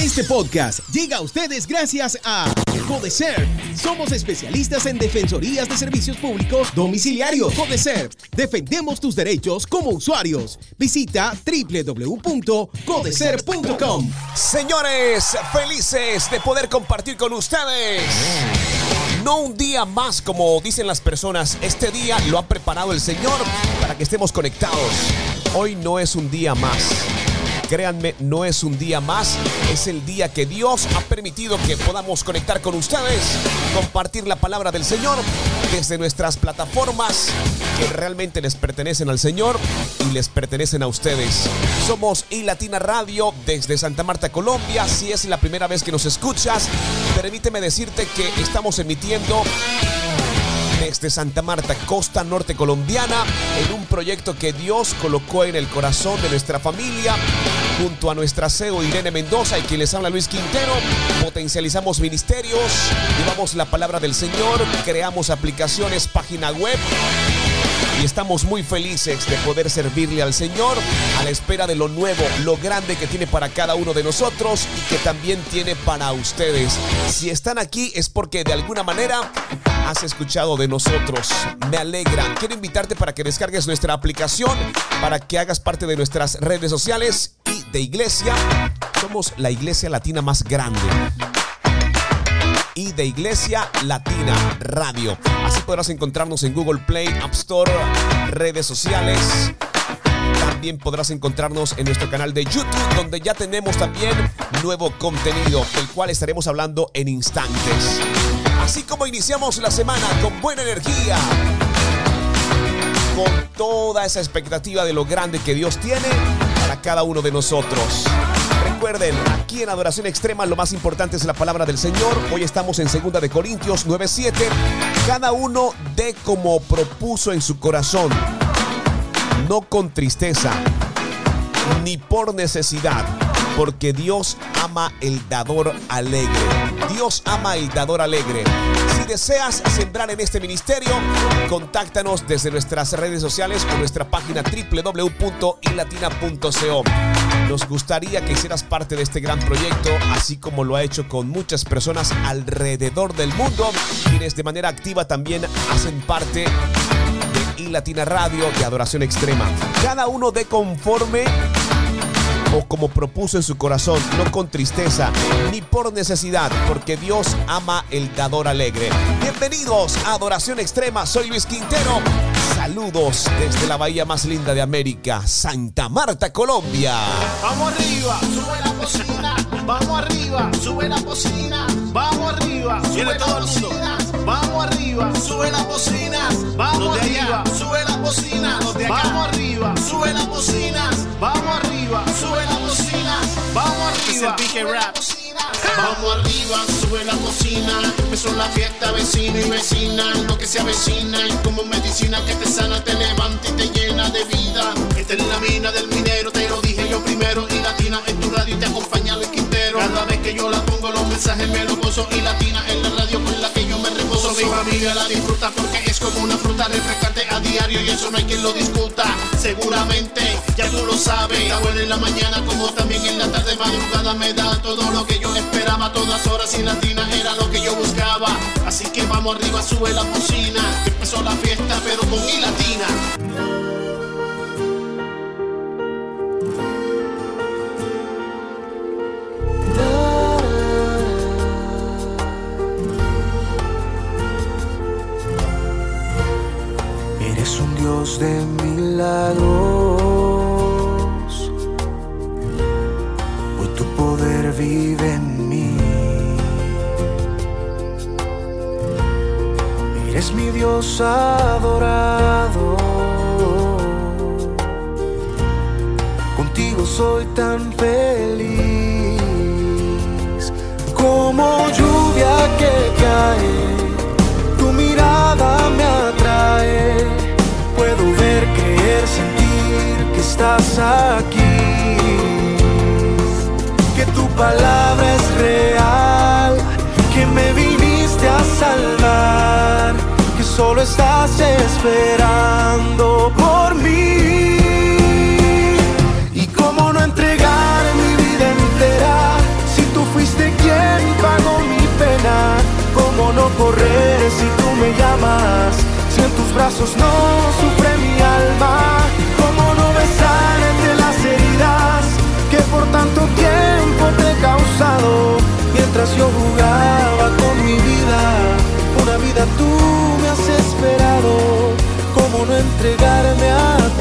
Este podcast llega a ustedes gracias a Codeserv. Somos especialistas en defensorías de servicios públicos domiciliarios. Codeserv, defendemos tus derechos como usuarios. Visita www.codeserv.com. Señores, felices de poder compartir con ustedes. No un día más, como dicen las personas, este día lo ha preparado el Señor para que estemos conectados. Hoy no es un día más. Créanme, no es un día más, es el día que Dios ha permitido que podamos conectar con ustedes, compartir la palabra del Señor desde nuestras plataformas que realmente les pertenecen al Señor y les pertenecen a ustedes. Somos iLatina Radio desde Santa Marta, Colombia. Si es la primera vez que nos escuchas, permíteme decirte que estamos emitiendo desde Santa Marta, costa norte colombiana, en un proyecto que Dios colocó en el corazón de nuestra familia, junto a nuestra CEO Irene Mendoza y quien les habla Luis Quintero. Potencializamos ministerios, llevamos la palabra del Señor, creamos aplicaciones, página web y estamos muy felices de poder servirle al Señor a la espera de lo nuevo, lo grande que tiene para cada uno de nosotros y que también tiene para ustedes. Si están aquí es porque de alguna manera has escuchado de nosotros. Me alegra. Quiero invitarte para que descargues nuestra aplicación, para que hagas parte de nuestras redes sociales y de iglesia. Somos la iglesia latina más grande y de Iglesia Latina Radio. Así podrás encontrarnos en Google Play, App Store, redes sociales. También podrás encontrarnos en nuestro canal de YouTube, donde ya tenemos también nuevo contenido, del cual estaremos hablando en instantes. Así como iniciamos la semana con buena energía, con toda esa expectativa de lo grande que Dios tiene para cada uno de nosotros. Recuerden, aquí en Adoración Extrema lo más importante es la palabra del Señor. Hoy estamos en 2 de Corintios 9:7. Cada uno dé como propuso en su corazón, no con tristeza, ni por necesidad, porque Dios ama el dador alegre. Dios ama el dador alegre. Si deseas sembrar en este ministerio, contáctanos desde nuestras redes sociales o nuestra página www.ilatina.co. Nos gustaría que hicieras parte de este gran proyecto, así como lo ha hecho con muchas personas alrededor del mundo, quienes de manera activa también hacen parte de iLatina Radio de Adoración Extrema. Cada uno de conforme o como propuso en su corazón, no con tristeza ni por necesidad, porque Dios ama el dador alegre. Bienvenidos a Adoración Extrema, soy Luis Quintero. Saludos desde la bahía más linda de América, Santa Marta, Colombia. Vamos arriba, sube la cocina. Vamos arriba, sube la cocina. Vamos arriba, sube Viene la todo el mundo. cocina. Vamos arriba, sube la cocina. Vamos de arriba, sube la cocina. Los de acá. Vamos arriba, sube la cocina. Vamos arriba, sube la cocina. Vamos Este arriba, el PK sube la Rap. Vamos arriba, sube la cocina. Empezó la fiesta, vecino y vecina. Lo que se avecina y como medicina que te sana, te levanta y te llena de vida. Esta es la mina del minero, te lo dije yo primero. Y latina en tu radio y te acompaña Luis Quintero. Cada vez que yo la pongo, los mensajes me los gozo. Y latina en reposo. Mi familia la disfruta porque es como una fruta refrescante a diario. Y eso no hay quien lo discuta. Seguramente, ya tú lo sabes. Está buena en la mañana como también en la tarde. Madrugada me da todo lo que yo esperaba. Todas horas y latina era lo que yo buscaba. Así que vamos arriba, sube la cocina. Empezó la fiesta, pero con mi de milagros. Hoy tu poder vive en mí. Eres mi Dios adorado. Contigo soy tan feliz como lluvia que cae tu mirada me atrae puedo ver, creer, sentir que estás aquí. Que tu palabra es real, que me viniste a salvar, que solo estás esperando por mí. ¿Y cómo no entregar mi vida entera si tú fuiste quien pagó mi pena? ¿Cómo no correr si tú me llamas? Brazos no sufre mi alma. Como no besarte las heridas que por tanto tiempo te he causado. Mientras yo jugaba con mi vida, una vida tú me has esperado. Como no entregarme a ti.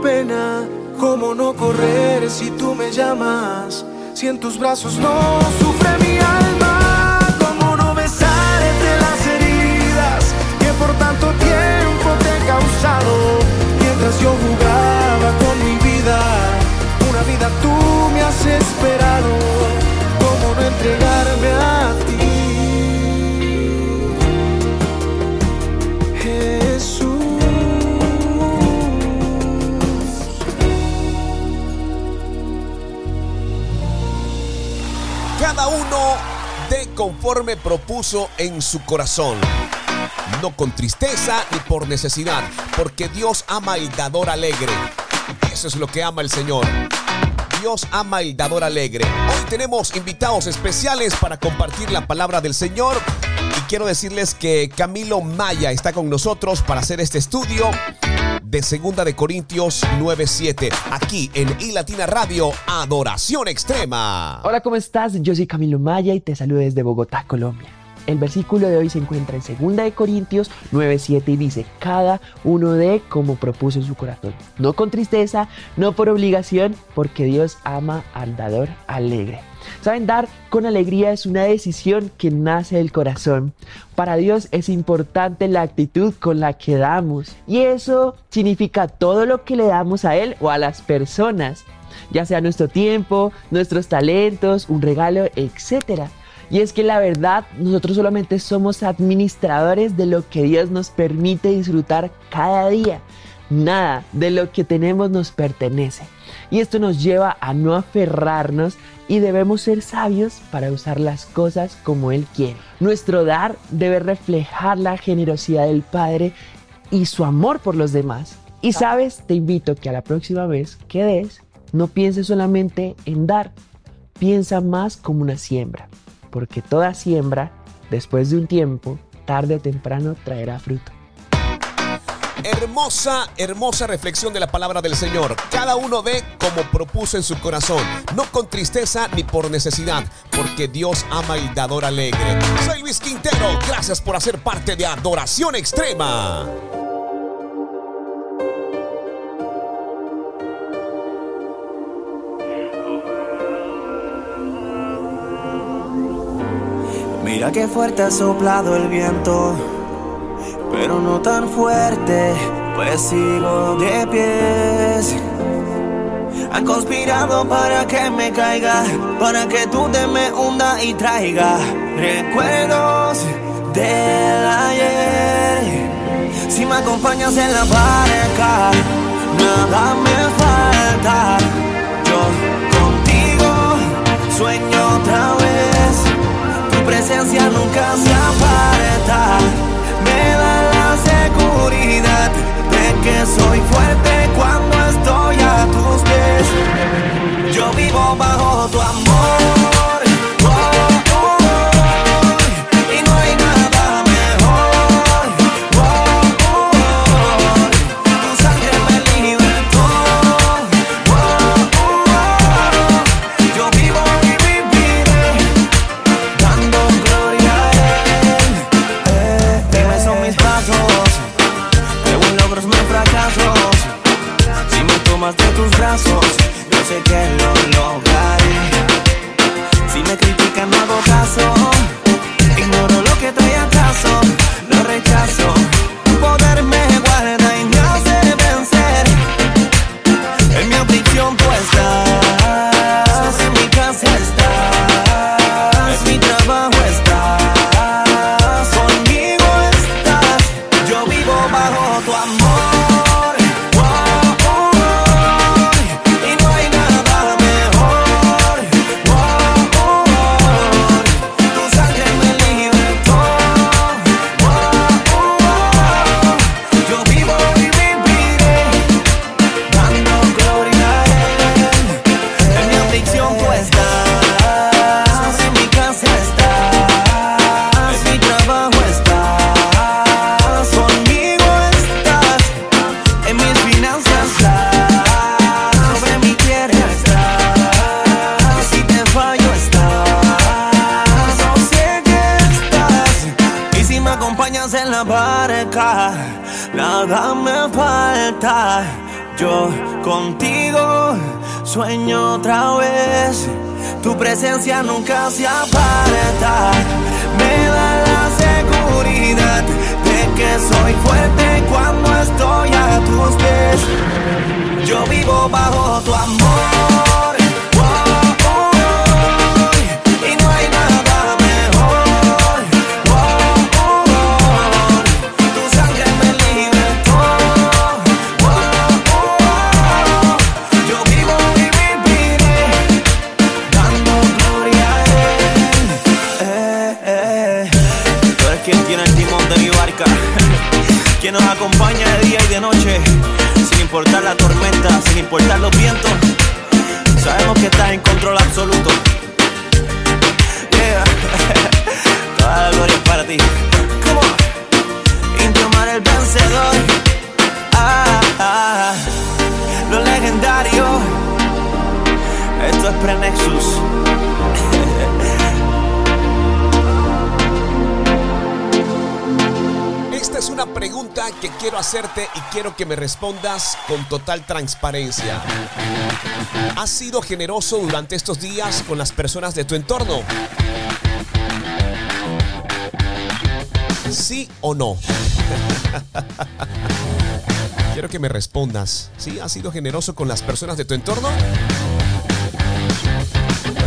Pena? ¿Cómo no correr si tú me llamas? Si en tus brazos no sufre mi alma. ¿Cómo no besarte las heridas que por tanto tiempo te he causado? Mientras yo jugaba con mi vida, una vida tú me has esperado. ¿Cómo no entregarme a ti? Uno de conforme propuso en su corazón. No con tristeza ni por necesidad, porque Dios ama el dador alegre. Eso es lo que ama el Señor. Dios ama el dador alegre. Hoy tenemos invitados especiales para compartir la palabra del Señor. Y quiero decirles que Camilo Maya está con nosotros para hacer este estudio de Segunda de Corintios 9:7 aquí en iLatina Radio Adoración Extrema. Hola, ¿cómo estás? Yo soy Camilo Maya y te saludo desde Bogotá, Colombia. El versículo de hoy se encuentra en 2 de Corintios 9:7 y dice, cada uno de como propuso en su corazón, no con tristeza, no por obligación, porque Dios ama al dador alegre. Saben, dar con alegría es una decisión que nace del corazón. Para Dios es importante la actitud con la que damos. Y eso significa todo lo que le damos a Él o a las personas, ya sea nuestro tiempo, nuestros talentos, un regalo, etc. Y es que la verdad, nosotros solamente somos administradores de lo que Dios nos permite disfrutar cada día. Nada de lo que tenemos nos pertenece. Y esto nos lleva a no aferrarnos y debemos ser sabios para usar las cosas como Él quiere. Nuestro dar debe reflejar la generosidad del Padre y su amor por los demás. Y sabes, te invito que a la próxima vez que des, no pienses solamente en dar, piensa más como una siembra, porque toda siembra, después de un tiempo, tarde o temprano traerá fruto. Hermosa, hermosa reflexión de la palabra del Señor. Cada uno ve como propuso en su corazón, no con tristeza ni por necesidad, porque Dios ama el dador alegre. Soy Luis Quintero, gracias por hacer parte de Adoración Extrema. Mira qué fuerte ha soplado el viento, pero no tan fuerte, pues sigo de pies. Han conspirado para que me caiga, para que tú te me hunda y traiga recuerdos del ayer. Si me acompañas en la barca, nada me falta. Yo contigo sueño otra vez. Tu presencia nunca se aparta. De que soy fuerte cuando estoy a tus pies. Yo vivo bajo tu amor. Quiero que me respondas con total transparencia. ¿Has sido generoso durante estos días con las personas de tu entorno? ¿Sí o no? Quiero que me respondas. ¿Sí? ¿Has sido generoso con las personas de tu entorno?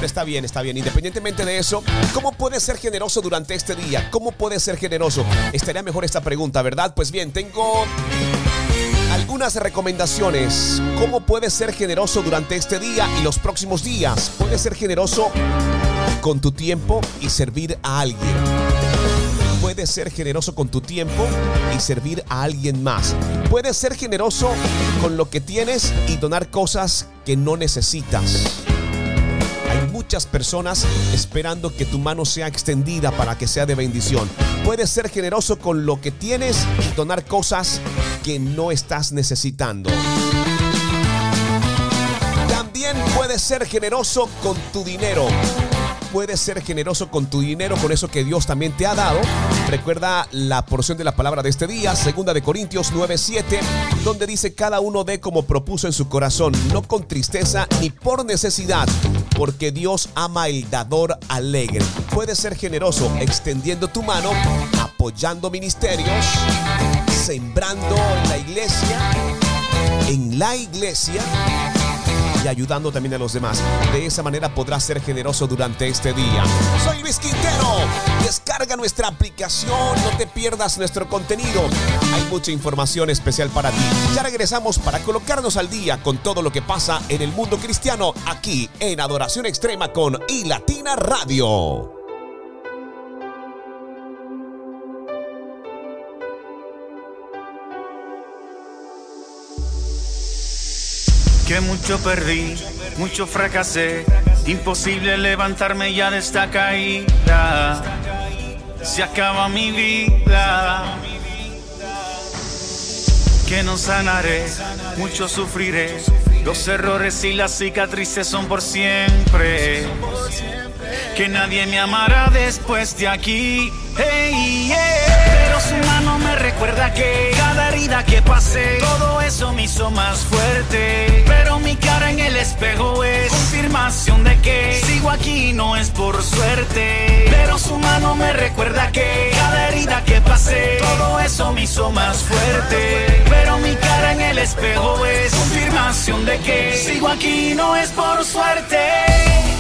Está bien, está bien. Independientemente de eso, ¿cómo puedes ser generoso durante este día? ¿Cómo puedes ser generoso? Estaría mejor esta pregunta, ¿verdad? Pues bien, tengo algunas recomendaciones. ¿Cómo puedes ser generoso durante este día y los próximos días? Puedes ser generoso con tu tiempo y servir a alguien. Puedes ser generoso con tu tiempo y servir a alguien más. Puedes ser generoso con lo que tienes y donar cosas que no necesitas. Muchas personas esperando que tu mano sea extendida para que sea de bendición. Puedes ser generoso con lo que tienes y donar cosas que no estás necesitando. También puedes ser generoso con tu dinero. Puedes ser generoso con tu dinero, con eso que Dios también te ha dado. Recuerda la porción de la palabra de este día, segunda de Corintios 9:7, donde dice cada uno dé como propuso en su corazón, no con tristeza ni por necesidad, porque Dios ama el dador alegre. Puedes ser generoso extendiendo tu mano, apoyando ministerios, sembrando en la iglesia, en la iglesia ayudando también a los demás. De esa manera podrás ser generoso durante este día. Soy Luis Quintero. Descarga nuestra aplicación, no te pierdas nuestro contenido. Hay mucha información especial para ti. Ya regresamos para colocarnos al día con todo lo que pasa en el mundo cristiano aquí en Adoración Extrema con iLatina Radio. Que mucho perdí, mucho fracasé, imposible levantarme ya de esta caída. Se acaba mi vida. Que no sanaré, mucho sufriré. Los errores y las cicatrices son por siempre. Que nadie me amará después de aquí. Pero su mano me recuerda que cada herida que pasé, todo eso me hizo más fuerte. Pero mi cara en el espejo es confirmación de que sigo aquí no es por suerte. Pero su mano me recuerda que cada herida que pasé, todo eso me hizo más fuerte. Pero mi cara en el espejo es confirmación de que sigo aquí no es por suerte.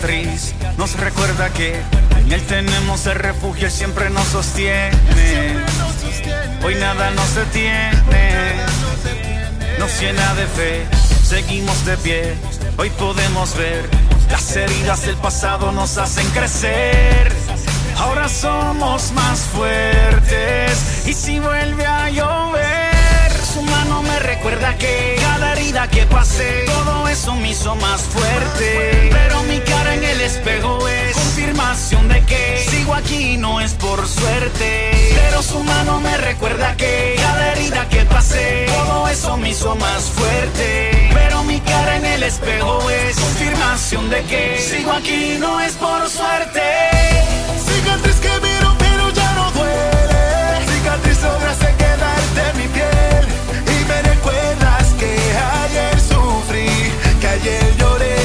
Cicatriz nos recuerda que en él tenemos el refugio, él siempre nos sostiene. Hoy nada nos detiene, nos llena de fe, seguimos de pie. Hoy podemos ver las heridas del pasado nos hacen crecer. Ahora somos más fuertes y si vuelve a llover, mano me recuerda que cada herida que pasé, todo eso me hizo más fuerte. Pero mi cara en el espejo es confirmación de que sigo aquí no es por suerte. Pero su mano me recuerda que cada herida que pasé, todo eso me hizo más fuerte. Pero mi cara en el espejo es confirmación de que sigo aquí no es por suerte. Ayer lloré.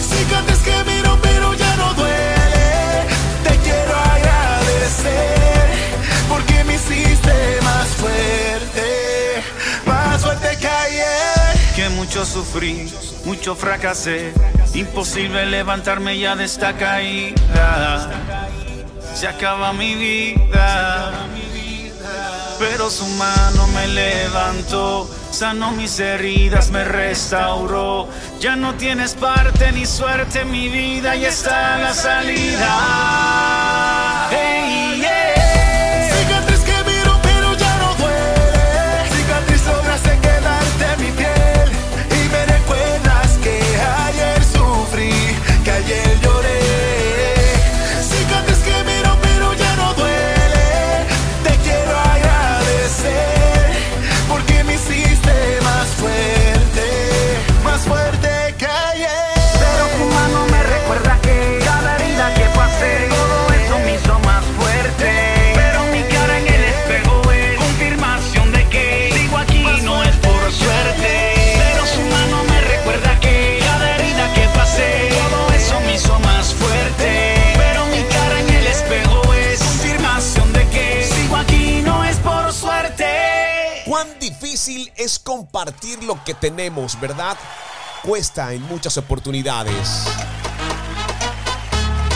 Cicatriz que miro pero ya no duele. Te quiero agradecer porque me hiciste más fuerte, más fuerte que. Que mucho sufrí, mucho fracasé. Imposible levantarme ya de esta caída. Se acaba mi vida. Pero su mano me levantó, sanó mis heridas, me restauró. Ya no tienes parte ni suerte en mi vida y está la salida. Es compartir lo que tenemos, ¿verdad? Cuesta en muchas oportunidades.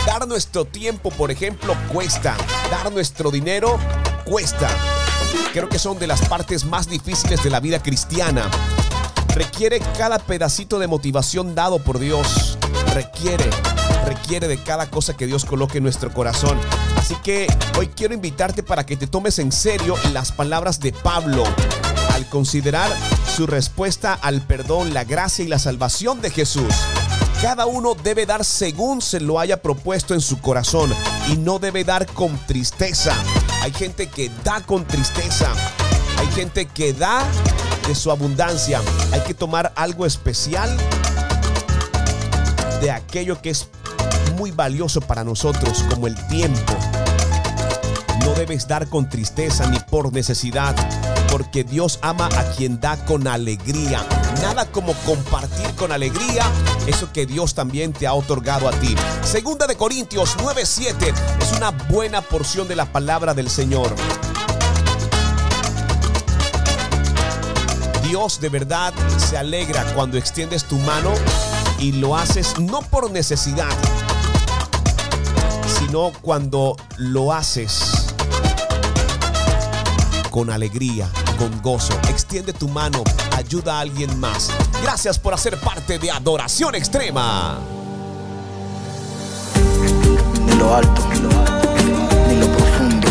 Dar nuestro tiempo, por ejemplo, cuesta. Dar nuestro dinero cuesta. Creo que son de las partes más difíciles de la vida cristiana. Requiere cada pedacito de motivación dado por Dios. Requiere, requiere de cada cosa que Dios coloque en nuestro corazón. Así que hoy quiero invitarte para que te tomes en serio las palabras de Pablo al considerar su respuesta al perdón, la gracia y la salvación de Jesús. Cada uno debe dar según se lo haya propuesto en su corazón y no debe dar con tristeza. Hay gente que da con tristeza. Hay gente que da de su abundancia. Hay que tomar algo especial de aquello que es muy valioso para nosotros, como el tiempo. No debes dar con tristeza ni por necesidad porque Dios ama a quien da con alegría. Nada como compartir con alegría eso que Dios también te ha otorgado a ti. Segunda de Corintios 9:7 es una buena porción de la palabra del Señor. Dios de verdad se alegra cuando extiendes tu mano y lo haces no por necesidad, sino cuando lo haces con alegría, con gozo. Extiende tu mano, ayuda a alguien más. Gracias por hacer parte de Adoración Extrema. Ni lo alto, ni lo, alto, ni lo profundo,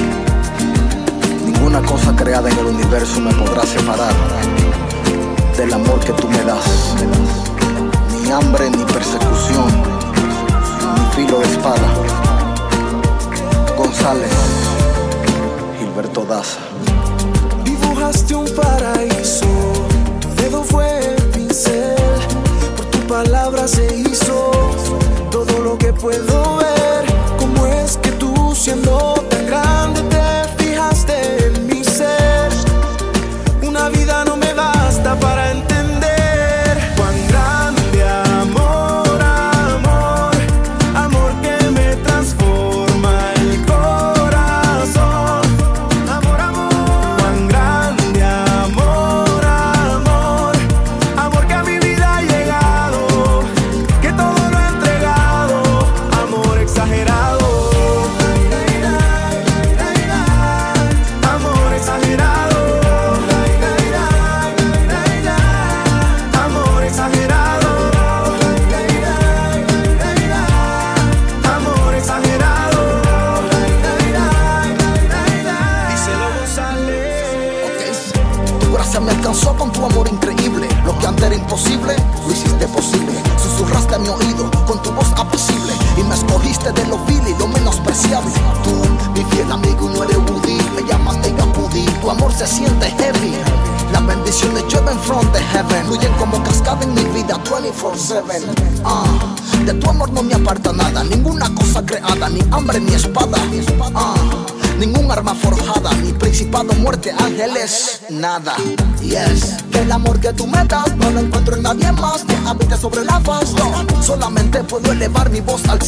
ninguna cosa creada en el universo me podrá separar del amor que tú me das. Ni hambre, ni persecución, ni filo de espada. González, Gilberto Daza un paraíso. Tu dedo fue el pincel, por tu palabra se hizo todo lo que puedo ver. ¿Cómo es que tú siendo tan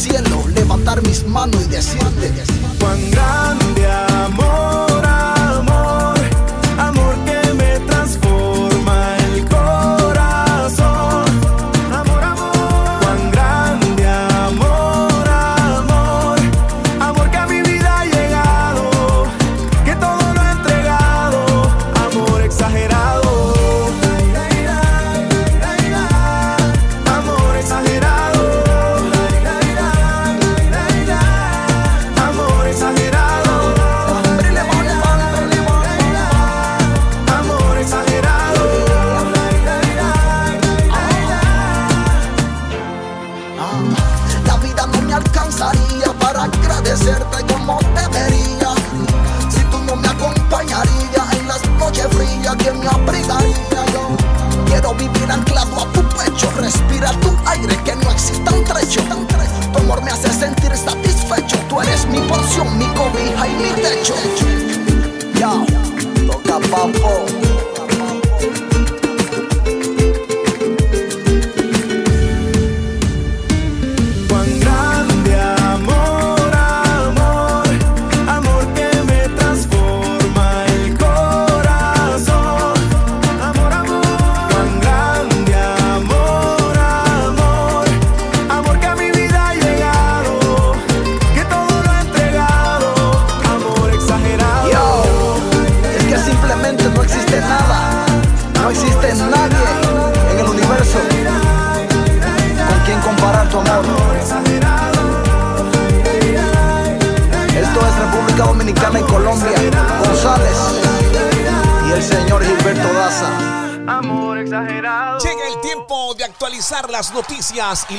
cielo.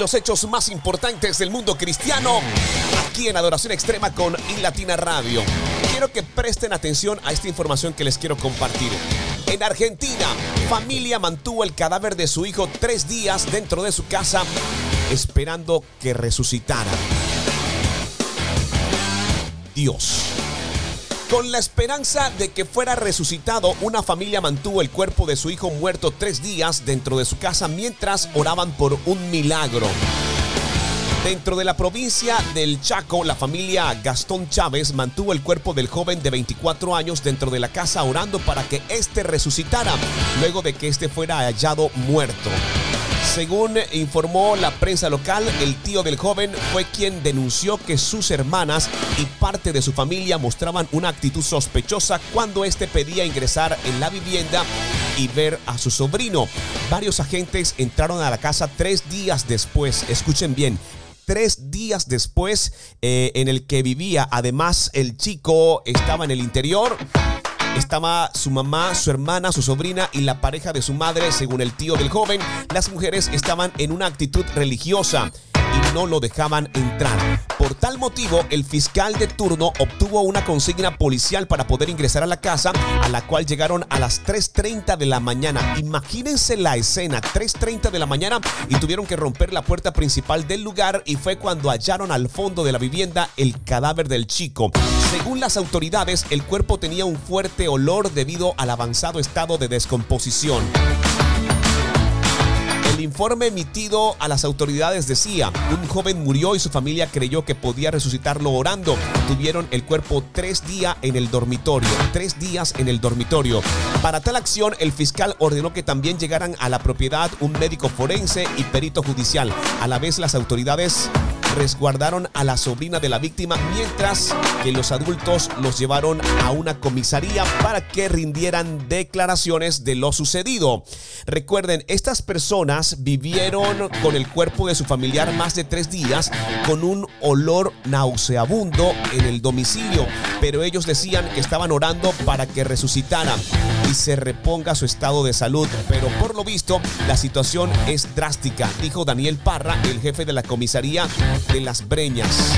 los hechos más importantes del mundo cristiano aquí en Adoración Extrema con Latina Radio. Quiero que presten atención a esta información que les quiero compartir. En Argentina, familia mantuvo el cadáver de su hijo tres días dentro de su casa esperando que resucitara. Dios. Con la esperanza de que fuera resucitado, una familia mantuvo el cuerpo de su hijo muerto tres días dentro de su casa mientras oraban por un milagro. Dentro de la provincia del Chaco, la familia Gastón Chávez mantuvo el cuerpo del joven de 24 años dentro de la casa orando para que éste resucitara luego de que éste fuera hallado muerto. Según informó la prensa local, el tío del joven fue quien denunció que sus hermanas y parte de su familia mostraban una actitud sospechosa cuando éste pedía ingresar en la vivienda y ver a su sobrino. Varios agentes entraron a la casa tres días después. Escuchen bien, tres días después eh, en el que vivía. Además, el chico estaba en el interior. Estaba su mamá, su hermana, su sobrina y la pareja de su madre, según el tío del joven. Las mujeres estaban en una actitud religiosa y no lo dejaban entrar. Por tal motivo, el fiscal de turno obtuvo una consigna policial para poder ingresar a la casa, a la cual llegaron a las 3.30 de la mañana. Imagínense la escena, 3.30 de la mañana, y tuvieron que romper la puerta principal del lugar y fue cuando hallaron al fondo de la vivienda el cadáver del chico. Según las autoridades, el cuerpo tenía un fuerte olor debido al avanzado estado de descomposición. Informe emitido a las autoridades decía, un joven murió y su familia creyó que podía resucitarlo orando. Tuvieron el cuerpo tres días en el dormitorio, tres días en el dormitorio. Para tal acción, el fiscal ordenó que también llegaran a la propiedad un médico forense y perito judicial. A la vez, las autoridades resguardaron a la sobrina de la víctima mientras que los adultos los llevaron a una comisaría para que rindieran declaraciones de lo sucedido. Recuerden, estas personas vivieron con el cuerpo de su familiar más de tres días con un olor nauseabundo en el domicilio, pero ellos decían que estaban orando para que resucitara y se reponga su estado de salud, pero por lo visto la situación es drástica, dijo Daniel Parra, el jefe de la comisaría de las Breñas.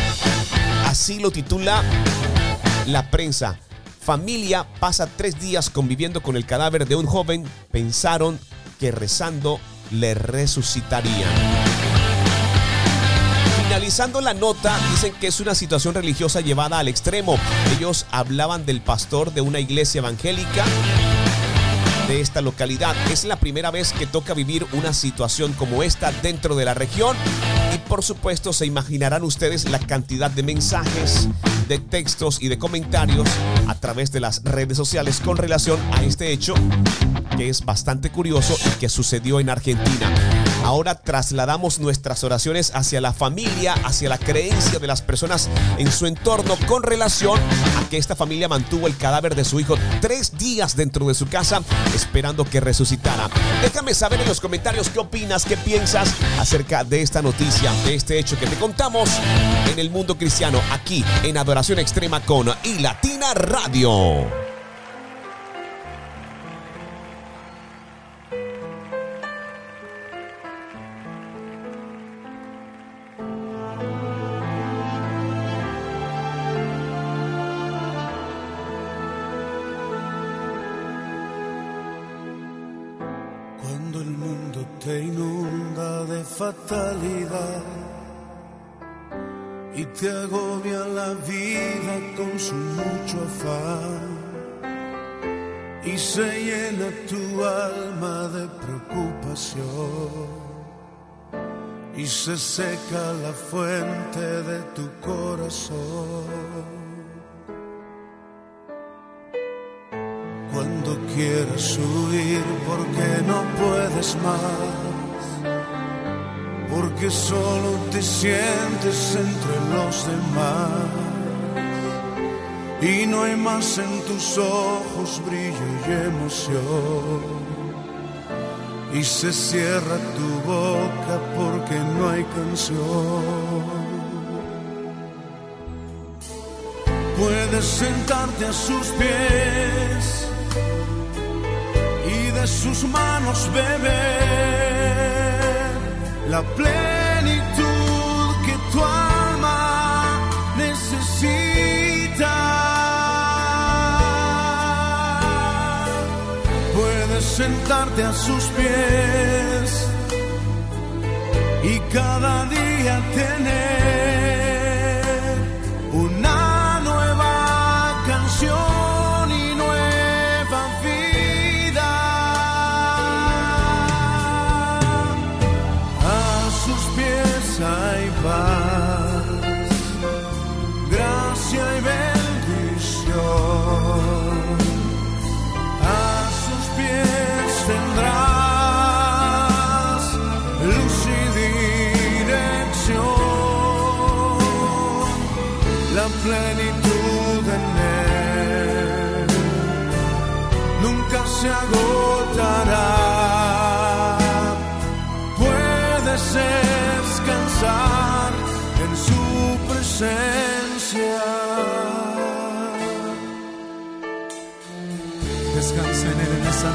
Así lo titula la prensa. Familia pasa tres días conviviendo con el cadáver de un joven. Pensaron que rezando le resucitarían. Finalizando la nota, dicen que es una situación religiosa llevada al extremo. Ellos hablaban del pastor de una iglesia evangélica de esta localidad. Es la primera vez que toca vivir una situación como esta dentro de la región por supuesto se imaginarán ustedes la cantidad de mensajes, de textos y de comentarios a través de las redes sociales con relación a este hecho que es bastante curioso y que sucedió en Argentina. Ahora trasladamos nuestras oraciones hacia la familia, hacia la creencia de las personas en su entorno con relación a que esta familia mantuvo el cadáver de su hijo tres días dentro de su casa esperando que resucitara. Déjame saber en los comentarios qué opinas, qué piensas acerca de esta noticia, de este hecho que te contamos en el mundo cristiano, aquí en Adoración Extrema con y Latina Radio. Fatalidad y te agobia la vida con su mucho afán. Y se llena tu alma de preocupación. Y se seca la fuente de tu corazón. Cuando quieres huir porque no puedes más porque solo te sientes entre los demás. Y no hay más en tus ojos brillo y emoción. Y se cierra tu boca porque no hay canción. Puedes sentarte a sus pies y de sus manos beber la plenitud que tu alma necesita. sentarte a sus pies y cada día tener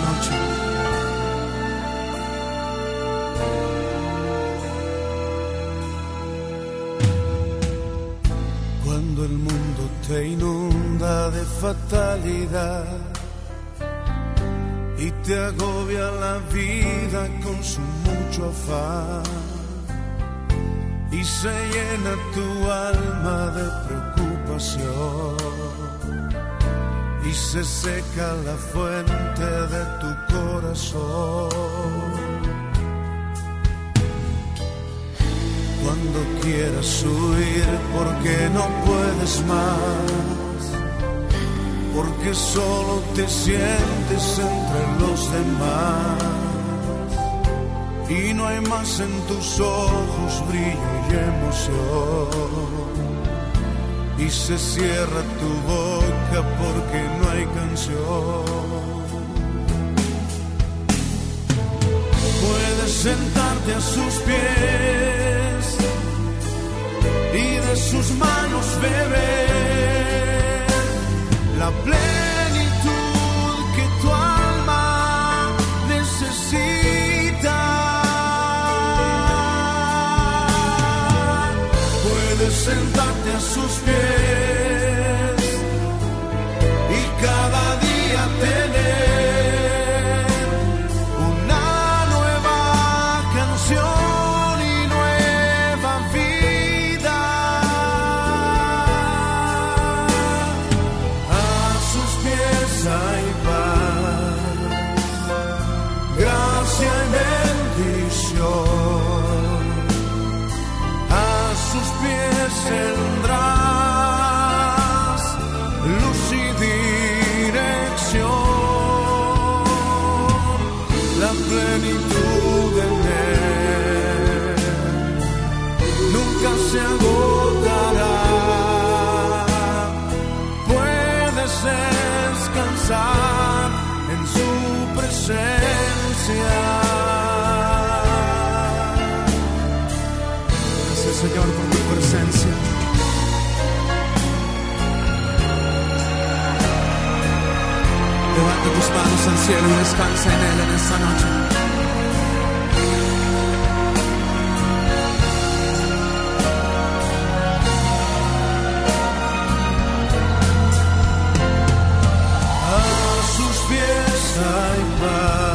noche. Cuando el mundo te inunda de fatalidad y te agobia la vida con su mucho afán y se llena tu alma de preocupación y se seca la fuente de tu corazón. Cuando quieras huir porque no puedes más, porque solo te sientes entre los demás. Y no hay más en tus ojos brillo y emoción y se cierra tu boca porque no hay canción. Puedes sentarte a sus pies y de sus manos beber la plenitud que tu alma necesita. Puedes sentarte cielo y descansa en Él en esta noche. A sus pies hay paz,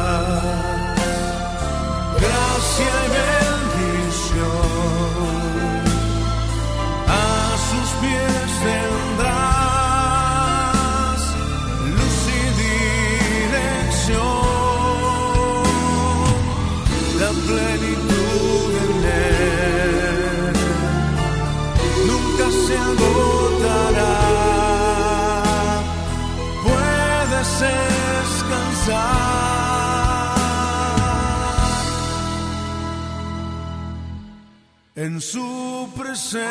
agotará. Puedes descansar en su presencia.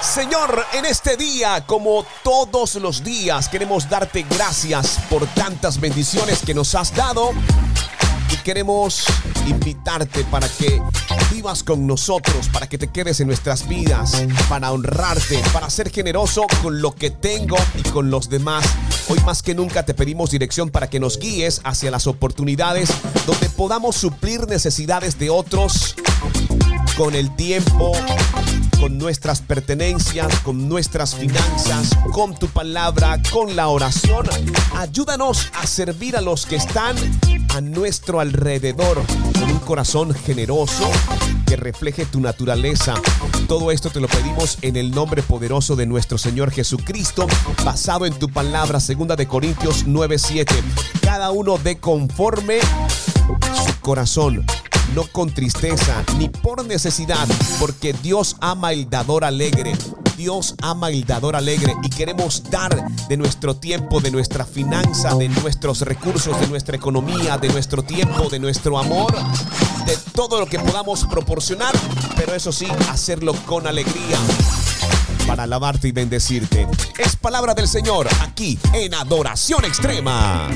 Señor, en este día, como todos los días, queremos darte gracias por tantas bendiciones que nos has dado. Y queremos invitarte para que vivas con nosotros, para que te quedes en nuestras vidas, para honrarte, para ser generoso con lo que tengo y con los demás. Hoy más que nunca te pedimos dirección para que nos guíes hacia las oportunidades donde podamos suplir necesidades de otros con el tiempo, con nuestras pertenencias, con nuestras finanzas, con tu palabra, con la oración. Ayúdanos a servir a los que están a nuestro alrededor con un corazón generoso que refleje tu naturaleza. Todo esto te lo pedimos en el nombre poderoso de nuestro Señor Jesucristo, basado en tu palabra, segunda de Corintios 9:7. Cada uno de conforme su corazón no con tristeza ni por necesidad, porque Dios ama el dador alegre. Dios ama el dador alegre y queremos dar de nuestro tiempo, de nuestra finanza, de nuestros recursos, de nuestra economía, de nuestro tiempo, de nuestro amor, todo lo que podamos proporcionar, pero eso sí, hacerlo con alegría para alabarte y bendecirte. Es palabra del Señor aquí en Adoración Extrema.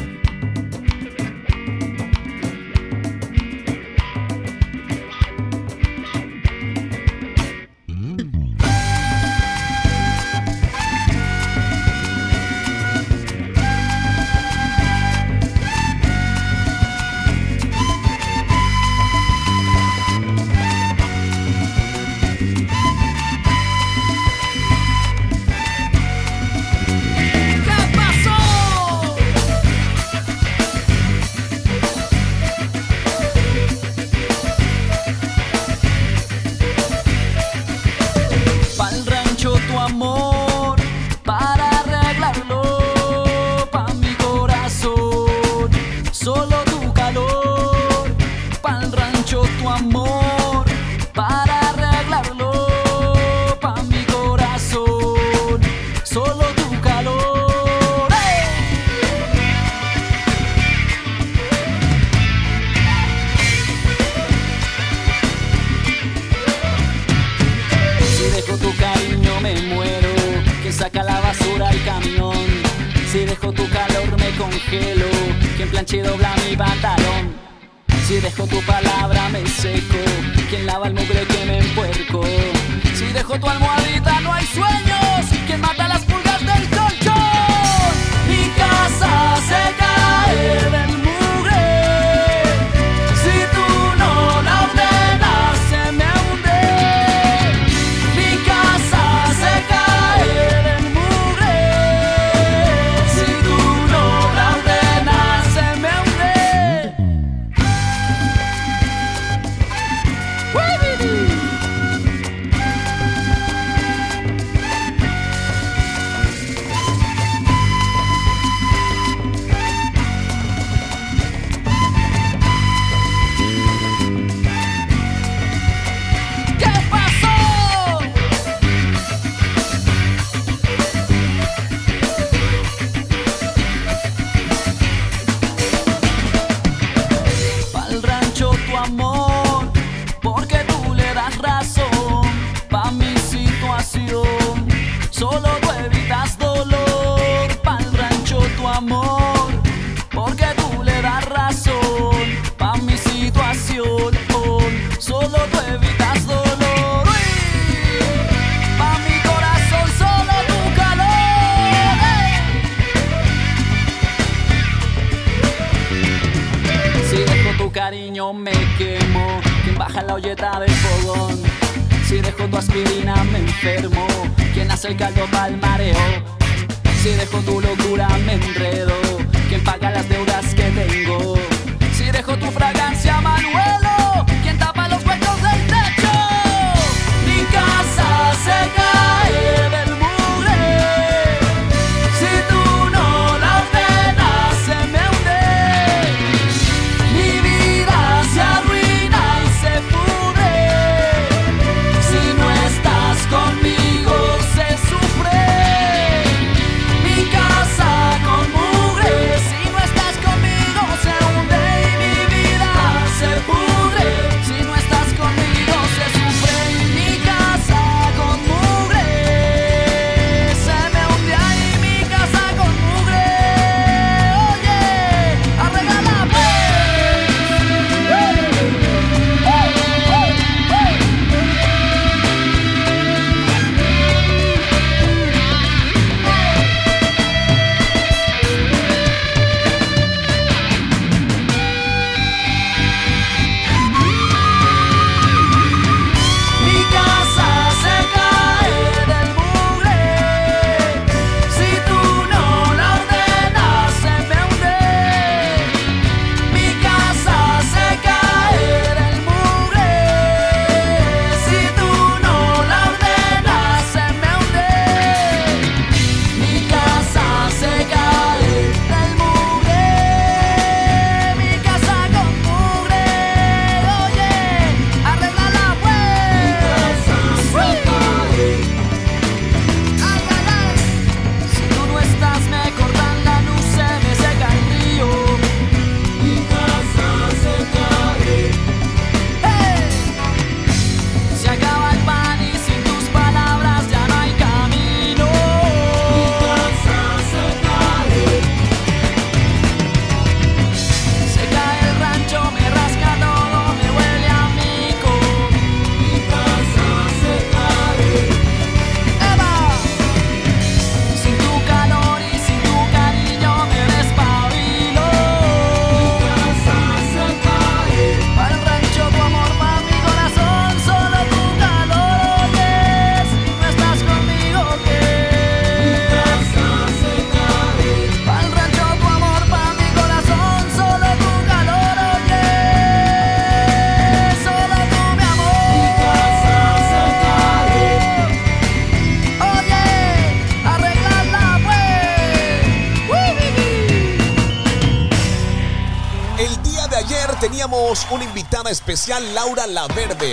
Teníamos una invitada especial, Laura Laverde.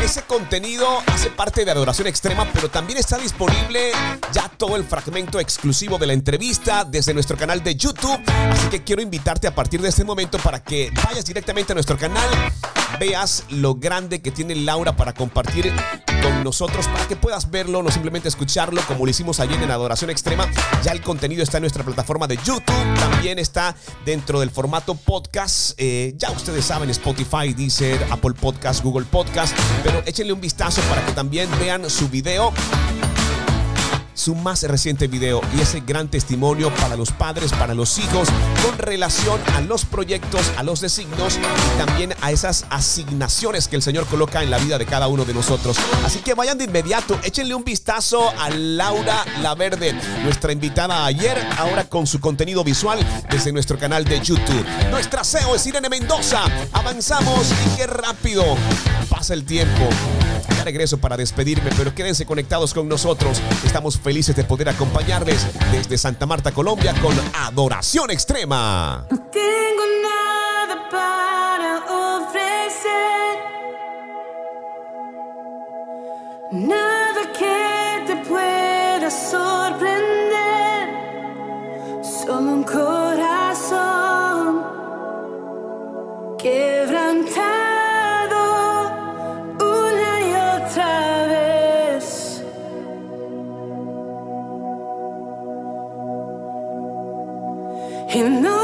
Ese contenido hace parte de Adoración Extrema, pero también está disponible ya todo el fragmento exclusivo de la entrevista desde nuestro canal de YouTube. Así que quiero invitarte a partir de este momento para que vayas directamente a nuestro canal, veas lo grande que tiene Laura para compartir con nosotros para que puedas verlo, no simplemente escucharlo como lo hicimos ayer en Adoración Extrema. Ya el contenido está en nuestra plataforma de YouTube, también está dentro del formato podcast. Eh, ya ustedes saben, Spotify, Deezer, Apple Podcast, Google Podcast, pero échenle un vistazo para que también vean su video su más reciente video y ese gran testimonio para los padres, para los hijos, con relación a los proyectos, a los designos y también a esas asignaciones que el Señor coloca en la vida de cada uno de nosotros. Así que vayan de inmediato, échenle un vistazo a Laura Laverde, nuestra invitada ayer, ahora con su contenido visual desde nuestro canal de YouTube. Nuestra CEO es Irene Mendoza. Avanzamos y qué rápido pasa el tiempo. Ya regreso para despedirme, pero quédense conectados con nosotros. Estamos felices de poder acompañarles desde Santa Marta, Colombia, con Adoración Extrema. No tengo nada para ofrecer. Nada que te pueda sorprender. Solo un corazón quebrantado no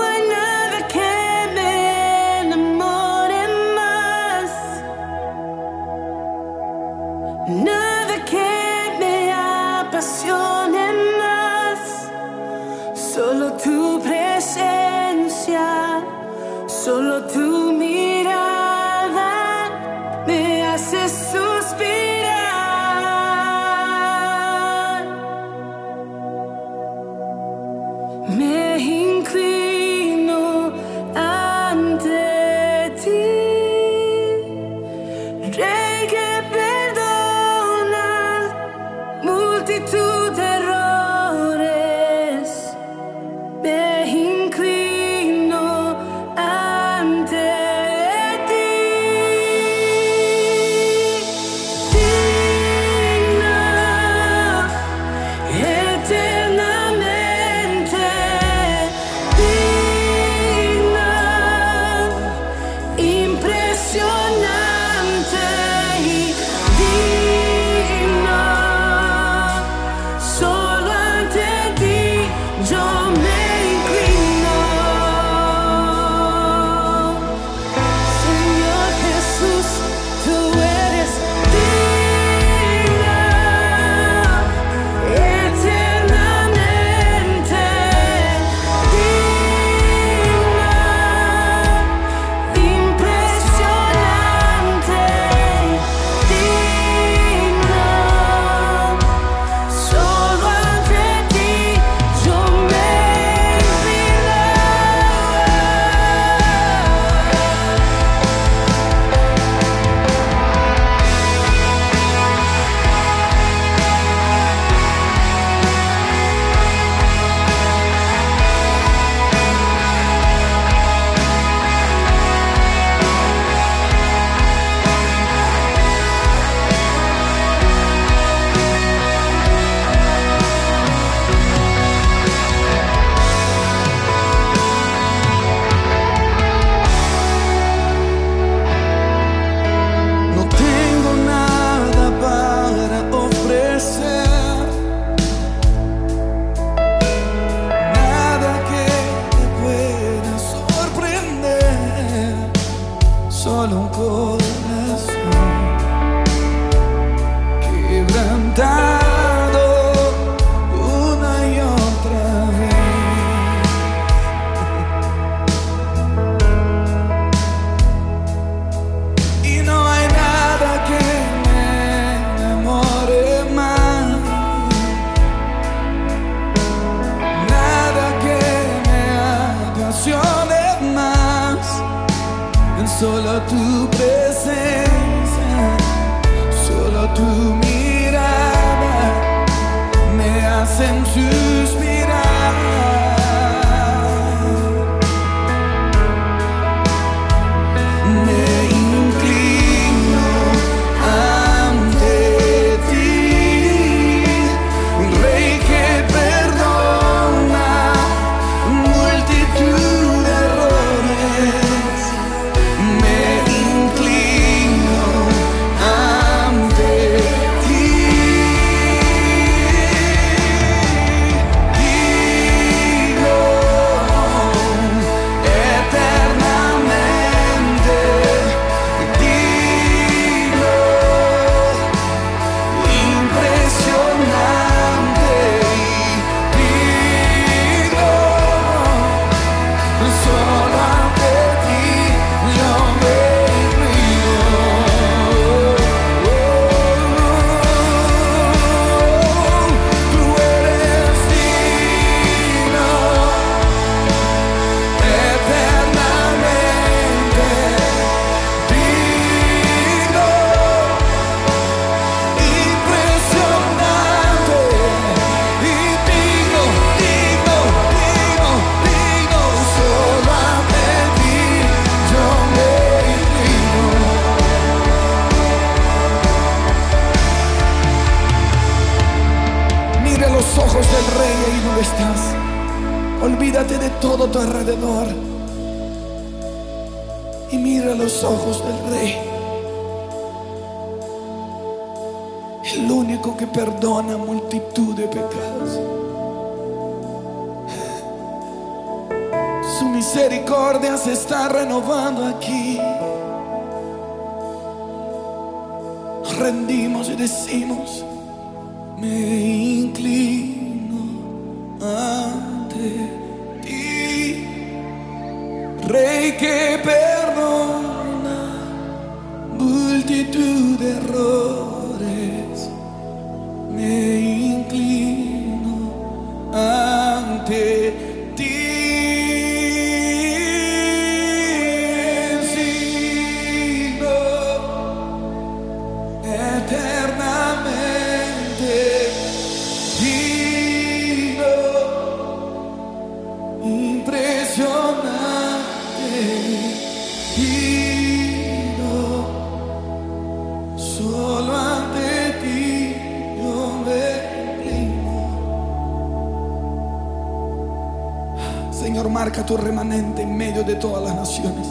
todas las naciones.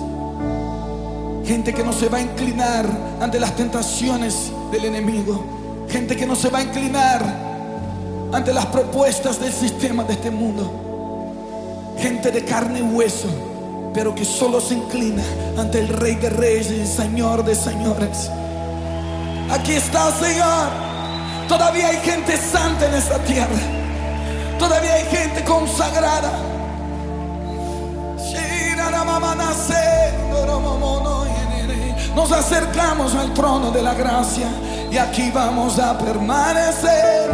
Gente que no se va a inclinar ante las tentaciones del enemigo. Gente que no se va a inclinar ante las propuestas del sistema de este mundo. Gente de carne y hueso, pero que solo se inclina ante el Rey de Reyes Señor de Señores. Aquí está, Señor. Todavía hay gente santa en esta tierra. Todavía hay gente consagrada. Nos acercamos al trono de la gracia y aquí vamos a permanecer,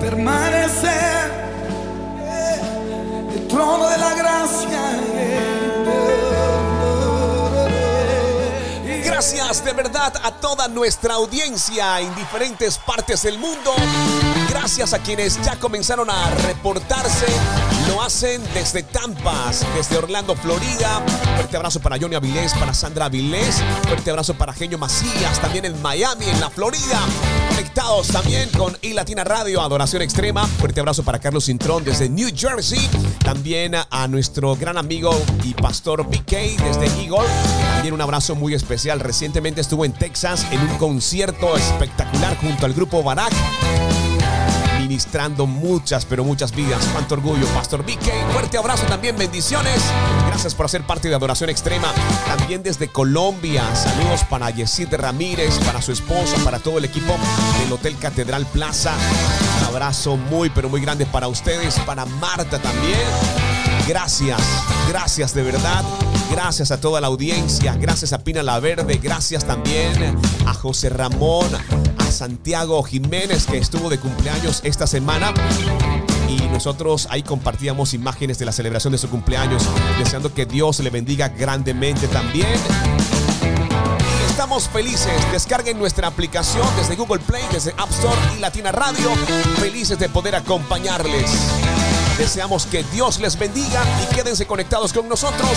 permanecer. eh, El trono de la gracia. Gracias de verdad a toda nuestra audiencia en diferentes partes del mundo. Gracias a quienes ya comenzaron a reportarse. Desde Tampa, desde Orlando, Florida. Fuerte abrazo para Johnny Avilés, para Sandra Avilés. Fuerte abrazo para Genio Macías, también en Miami, en la Florida. Conectados también con iLatina Radio, Adoración Extrema. Fuerte abrazo para Carlos Cintrón desde New Jersey. También a nuestro gran amigo y pastor BK desde Eagle. También un abrazo muy especial. Recientemente estuvo en Texas en un concierto espectacular junto al grupo Barak ministrando muchas, pero muchas vidas. Cuánto orgullo, Pastor BK. Fuerte abrazo también, bendiciones. Gracias por hacer parte de Adoración Extrema. También desde Colombia, saludos para Yesid Ramírez, para su esposa, para todo el equipo del Hotel Catedral Plaza. Un abrazo muy, pero muy grande para ustedes, para Marta también. Gracias, gracias de verdad. Gracias a toda la audiencia. Gracias a Pina La Verde. Gracias también a José Ramón, Santiago Jiménez que estuvo de cumpleaños esta semana. Y nosotros ahí compartíamos imágenes de la celebración de su cumpleaños, deseando que Dios le bendiga grandemente también. Estamos felices. Descarguen nuestra aplicación desde Google Play, desde App Store y Latina Radio. Felices de poder acompañarles. Deseamos que Dios les bendiga y quédense conectados con nosotros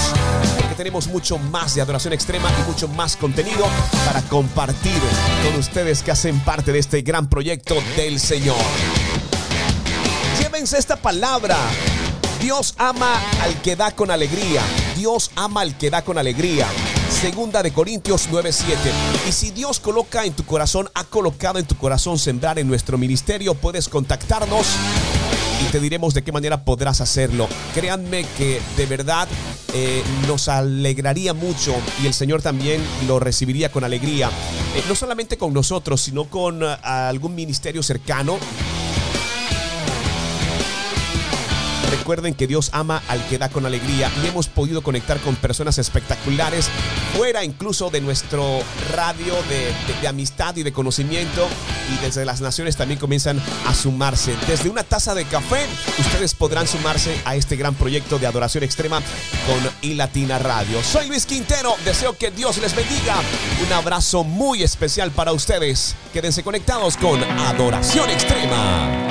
porque tenemos mucho más de adoración extrema y mucho más contenido para compartir con ustedes que hacen parte de este gran proyecto del Señor. Llévense esta palabra. Dios ama al que da con alegría. Dios ama al que da con alegría. Segunda de Corintios 9:7. Y si Dios coloca en tu corazón, ha colocado en tu corazón sembrar en nuestro ministerio, puedes contactarnos y te diremos de qué manera podrás hacerlo. Créanme que de verdad eh, nos alegraría mucho y el Señor también lo recibiría con alegría. Eh, no solamente con nosotros, sino con eh, algún ministerio cercano. Recuerden que Dios ama al que da con alegría y hemos podido conectar con personas espectaculares fuera incluso de nuestro radio de, de- amistad y de conocimiento y desde las naciones también comienzan a sumarse. Desde una taza de café ustedes podrán sumarse a este gran proyecto de adoración extrema con iLatina Radio. Soy Luis Quintero, deseo que Dios les bendiga. Un abrazo muy especial para ustedes. Quédense conectados con Adoración Extrema.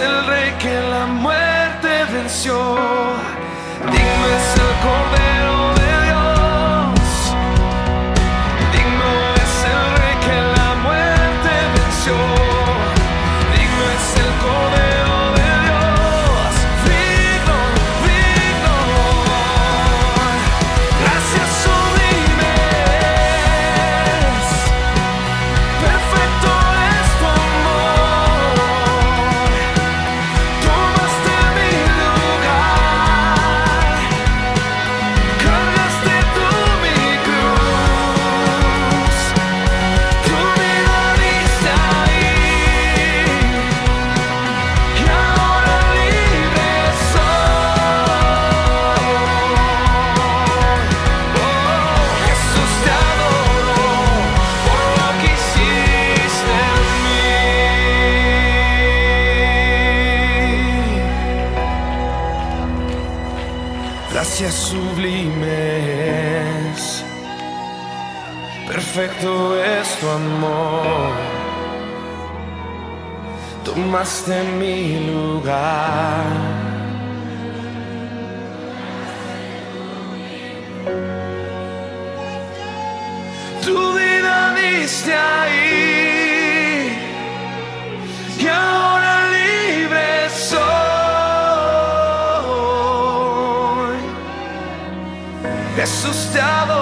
el rey que la muerte venció. Digno amor, tomaste mi lugar. Tu vida diste ahí y ahora libre soy. Asustado